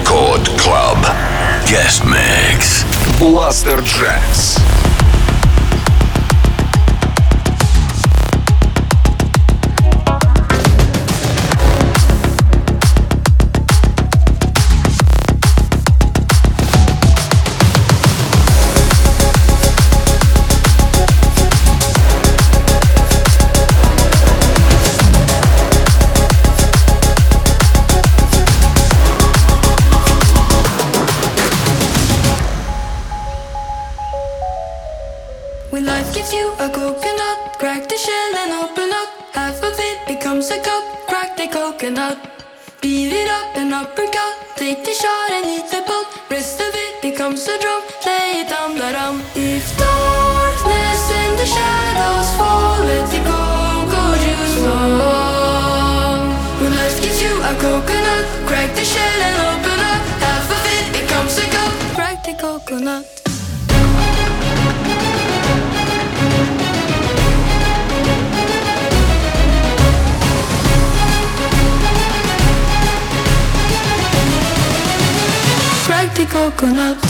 Record Club. Guest mix. Blasterjaxx. Beat it up and I'll break out. Take the shot and eat the ball. Rest of it becomes a drum. Life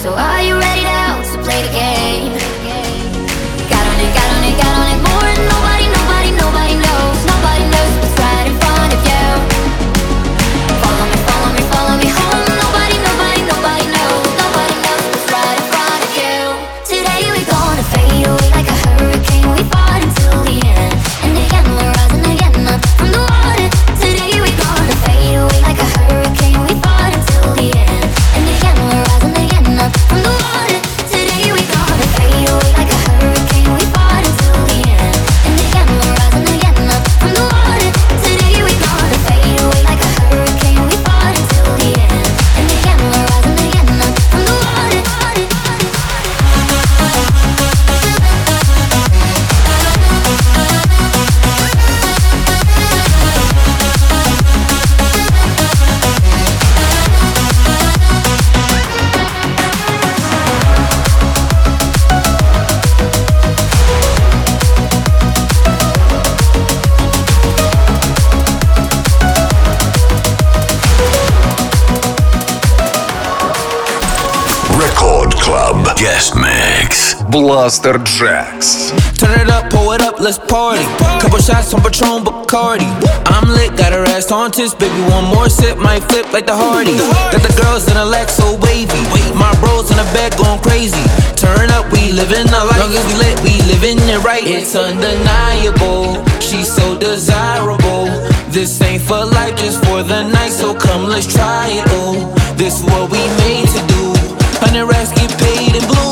So are you ready? Blasterjaxx. Turn it up, pull it up, let's party. Couple shots on Patron Bacardi. I'm lit, got her ass on tits, Baby, one more sip, might flip like the Hardy. Got the girls in a Lex, so wavy. My bros in the bed going crazy. Turn up, we living the life. Long as we lit, we living it right. It's undeniable. She's so desirable. This ain't for life, just for the night. So come, let's try it. Oh, this what we made to do. Hundred racks get paid in blue.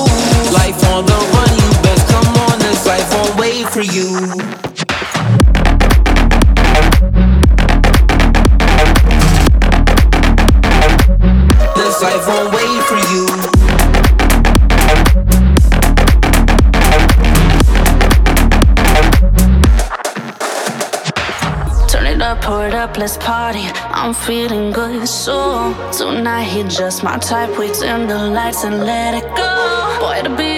let's party. I'm feeling good, so tonight he just my type. We dim the lights and let it go. Boy, the beat.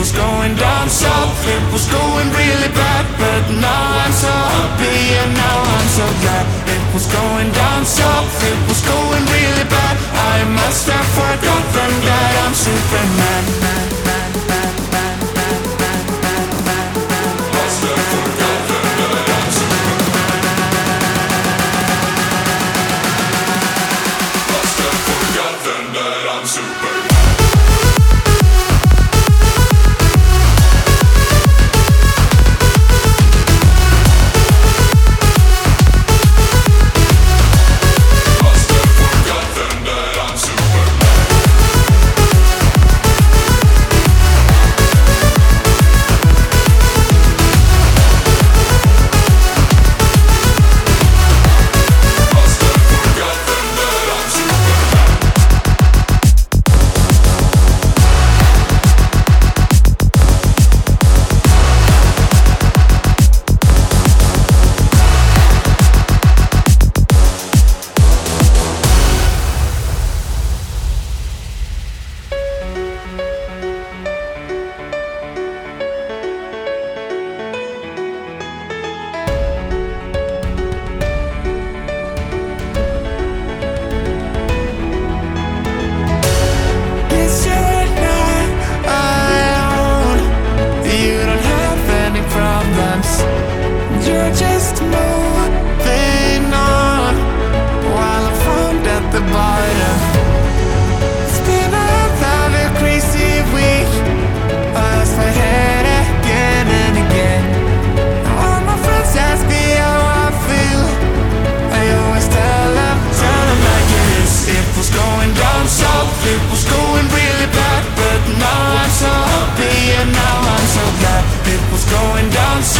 was going down south, it was going really bad. But now I'm so happy and now I'm so glad. It was going down south, it was going really bad. I must have forgotten that I'm Superman.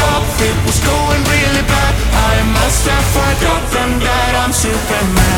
top, it was going really bad. I must have forgotten that I'm Superman.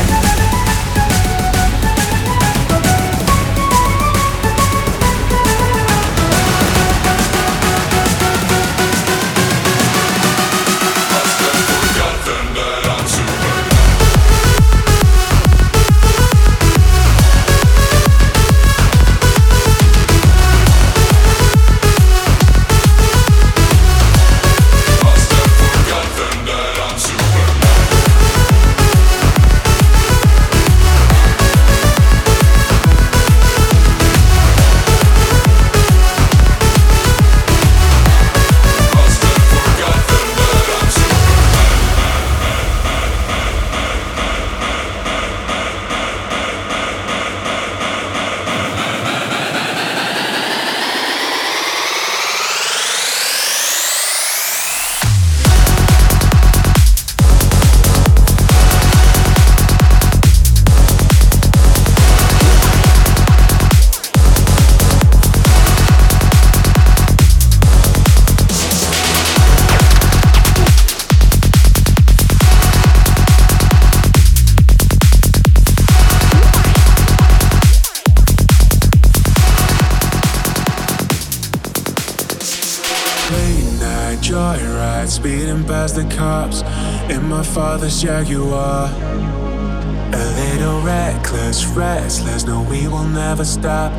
Speeding past the cops in my father's Jaguar. A little reckless, restless, no, we will never stop.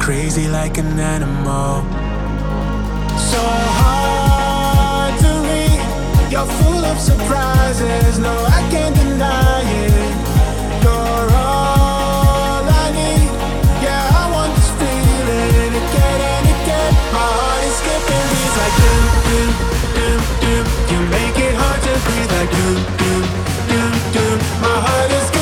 Crazy like an animal. So hard to read, you're full of surprises, no, I can't deny it. Breathe like doom, doom, doom, doom. My heart is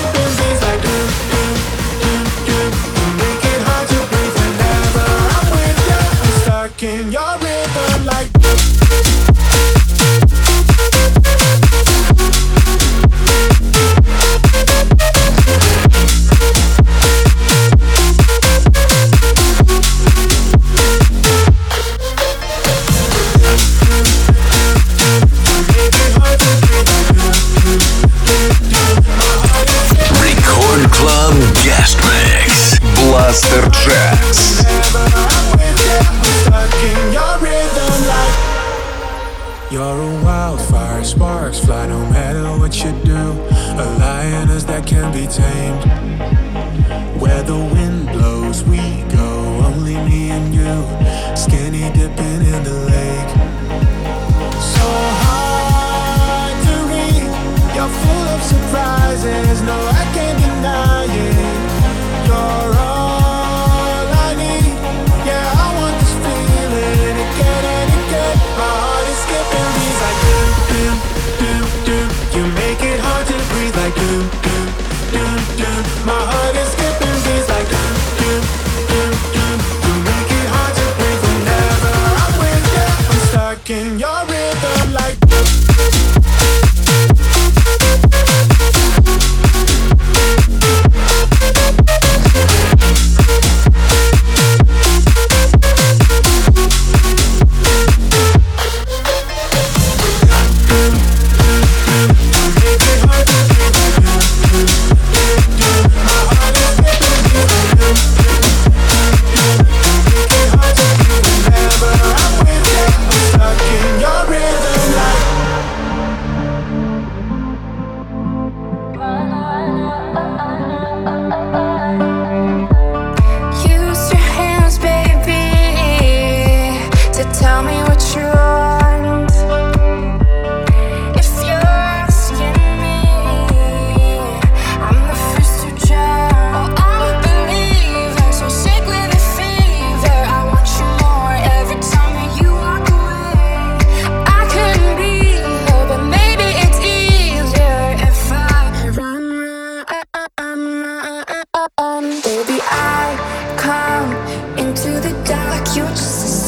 Blaster Jacks. You're a wildfire, sparks fly no matter what you do. A lioness that can be tamed. Where the wind blows, we go. Only me and you, skinny dipping in the lake. So hard to read. You're full of surprises. No,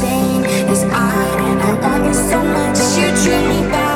same as I, and I want you so much. You treat me bad.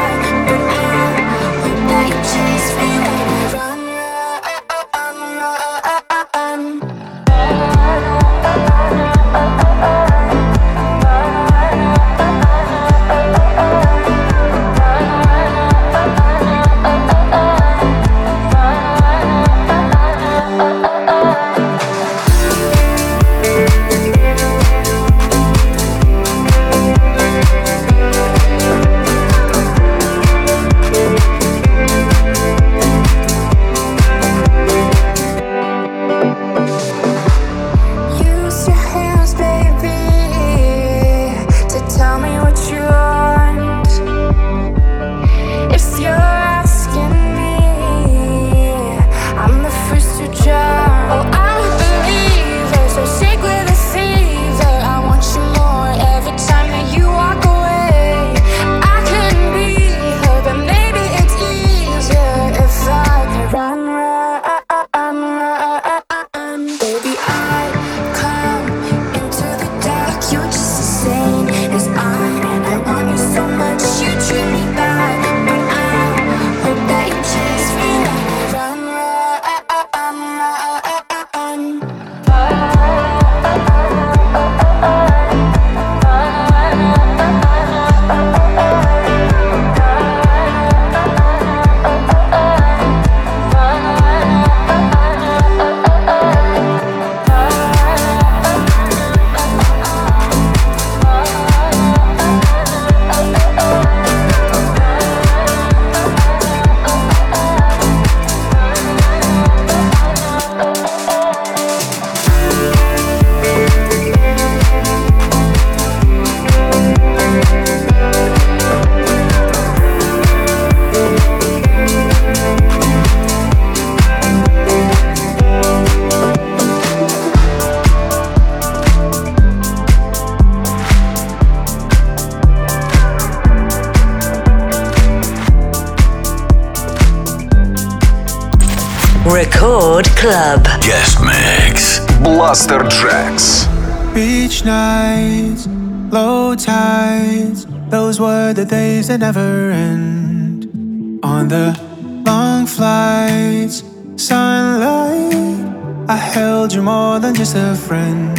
Days that never end. On the long flights, sunlight, I held you more than just a friend.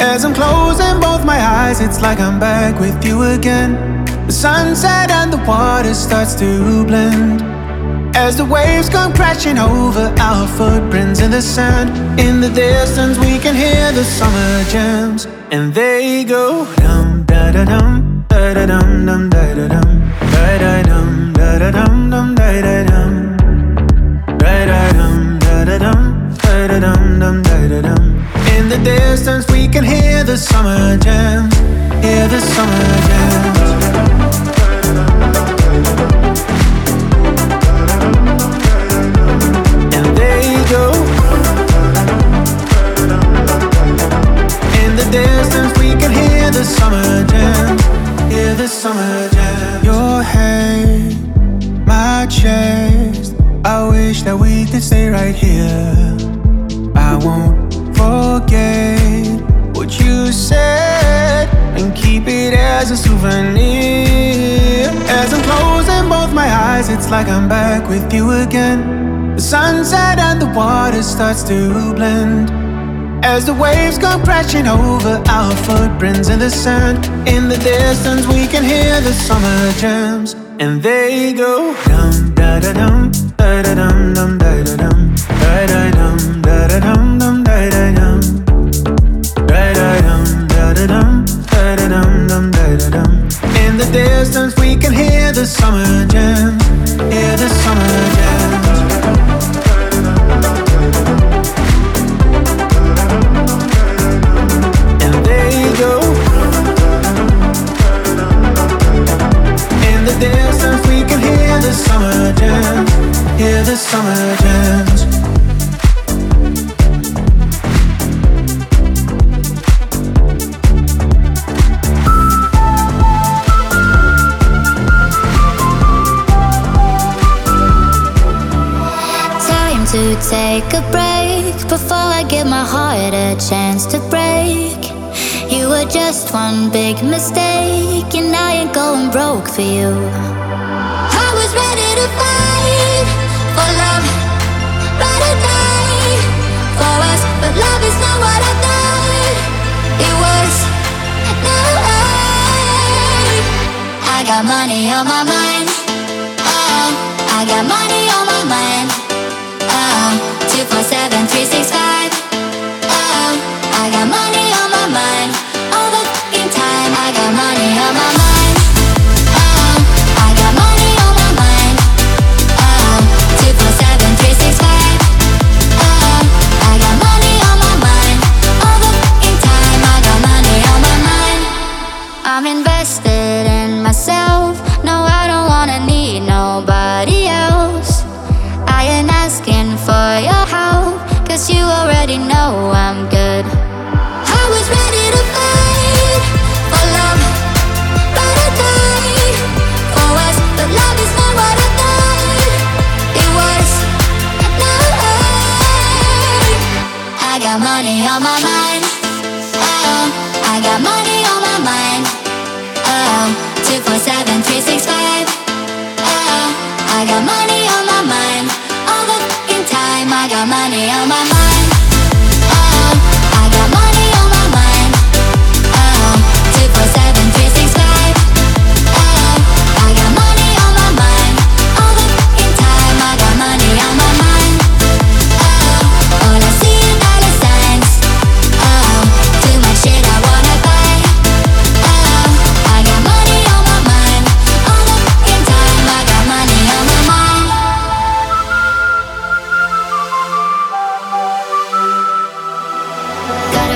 As I'm closing both my eyes, it's like I'm back with you again. The sunset and the water starts to blend. As the waves come crashing over our footprints in the sand. In the distance, we can hear the summer jams. And they go dum da da dum da da dum dum da da dum da da dum da da dum dum da da dum da da dum da da dum da da dum dum da da dum. In the distance, we can hear the summer jams. Hear the summer jams. Again. The sunset and the water starts to blend. As the waves come crashing over our footprints in the sand. In the distance, we can hear the summer jams. And they go dum da da dum da da dum dum da da dum da da dum da da dum dum da da dum da da dum da da dum da da dum dum da da dum. In the distance, we can hear the summer Time to take a break before I give my heart a chance to break. You were just one big mistake, and I ain't going broke for you. I was ready to fight money on my mind.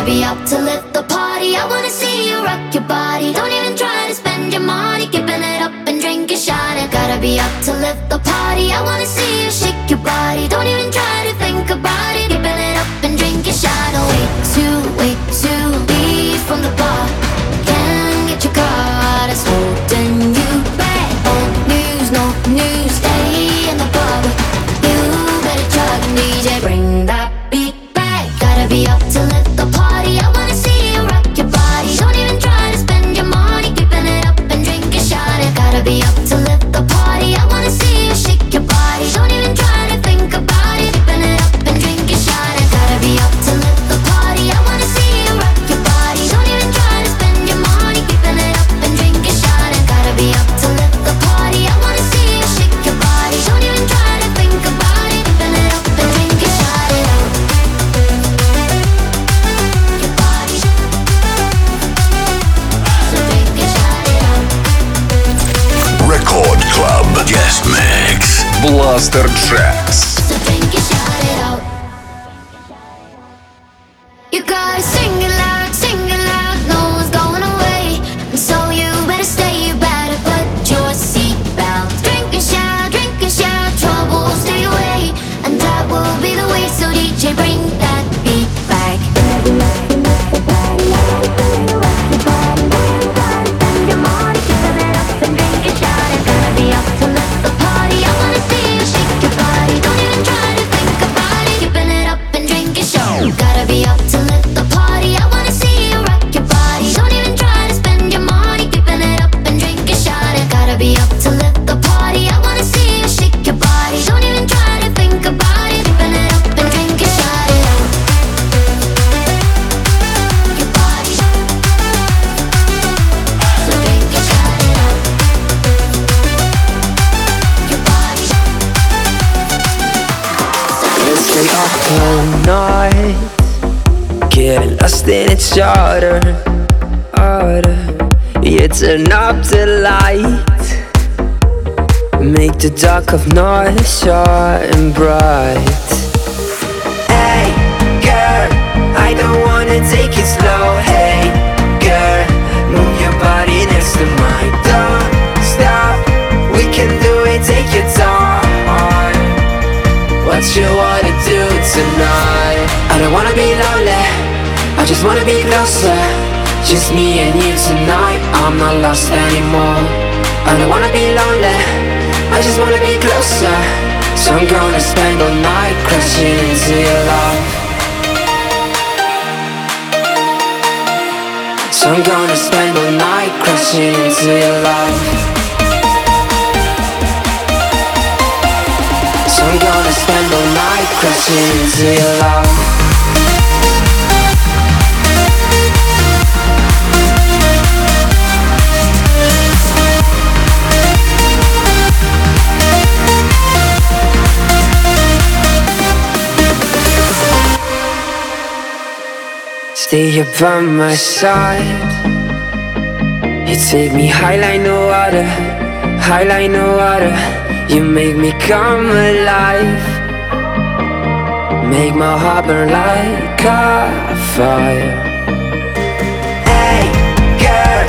Gotta be up to lift the party. I wanna see you rock your body. Don't even try to spend your money, keeping it up and drink a shot. I gotta be up to lift the party. I wanna see you shake your body. Don't even try to think about it, harder, harder. You turn up the light. Make the dark of night shine bright. Hey, girl I don't wanna take it slow. Hey, girl Move your body next to mine. Don't stop We can do it, take your time. What you wanna do tonight? I don't wanna be just wanna be closer. Just me and you tonight I'm not lost anymore. I don't wanna be lonely I just wanna be closer. So I'm gonna spend all night Crashing into your love. So I'm gonna spend all night Crashing into your love. So I'm gonna spend all night crashing into your love Stay here by my side. You take me high like no water High like no water You make me come alive. Make my heart burn like a fire. Hey, girl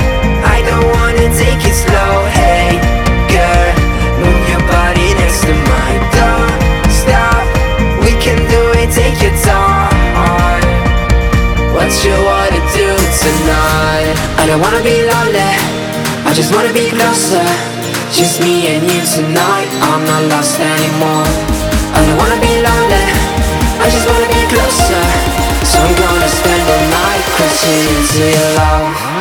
I don't wanna take it slow. Hey, tonight? I don't wanna be lonely. I just wanna be closer. Just me and you tonight. I'm not lost anymore. I don't wanna be lonely. I just wanna be closer. So I'm gonna spend the night crashing into your love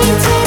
tweedle,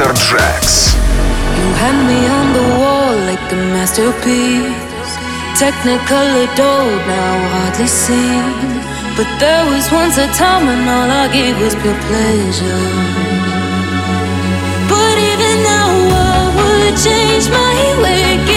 Blasterjaxx. You had me on the wall like a masterpiece. Technicolor doll, now hardly seen. But there was once a time when all I gave was pure pleasure. But even now, I would change my wicked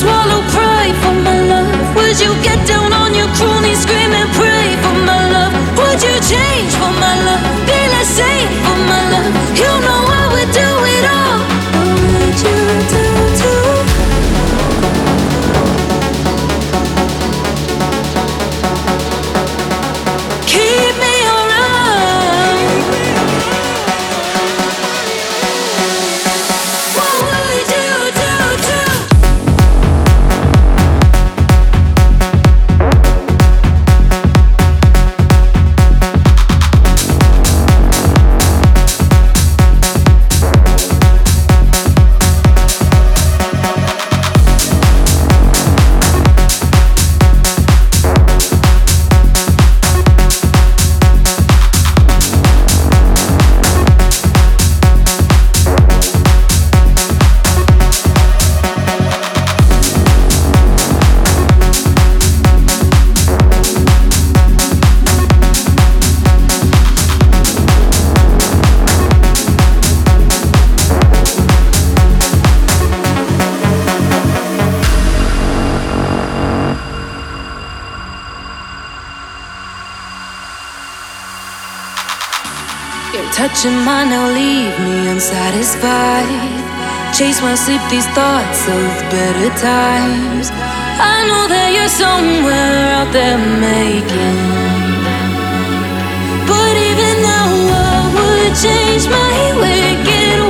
Swallow pride for my love? Would you get down on your knees, scream and pray for my love? Would you change for my love? Be less safe for my love? You Your mine now leave me unsatisfied. Chase my sleep, these thoughts of better times. I know that you're somewhere out there making. But even now, I would change my wicked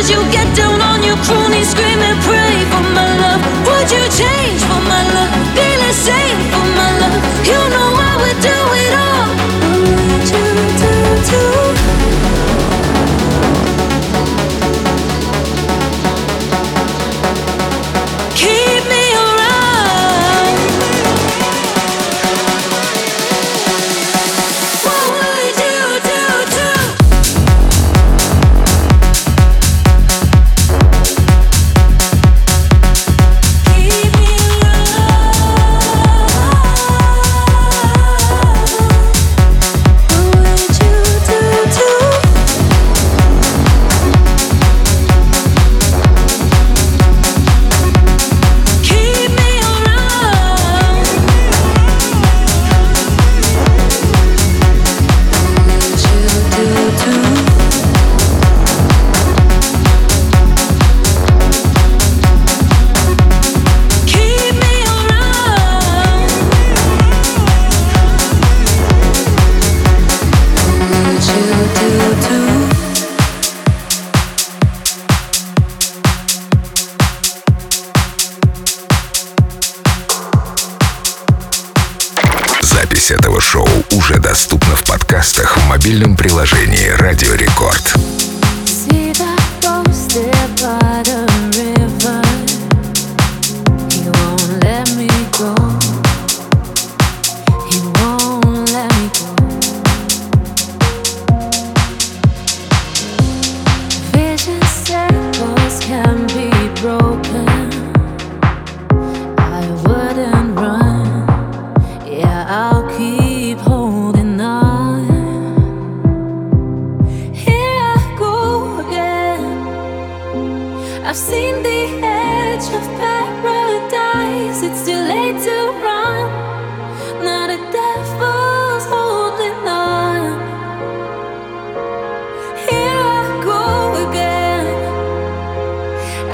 Would you get down on your scream and pray for my love? Would you change for my love? Less safe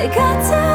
I got two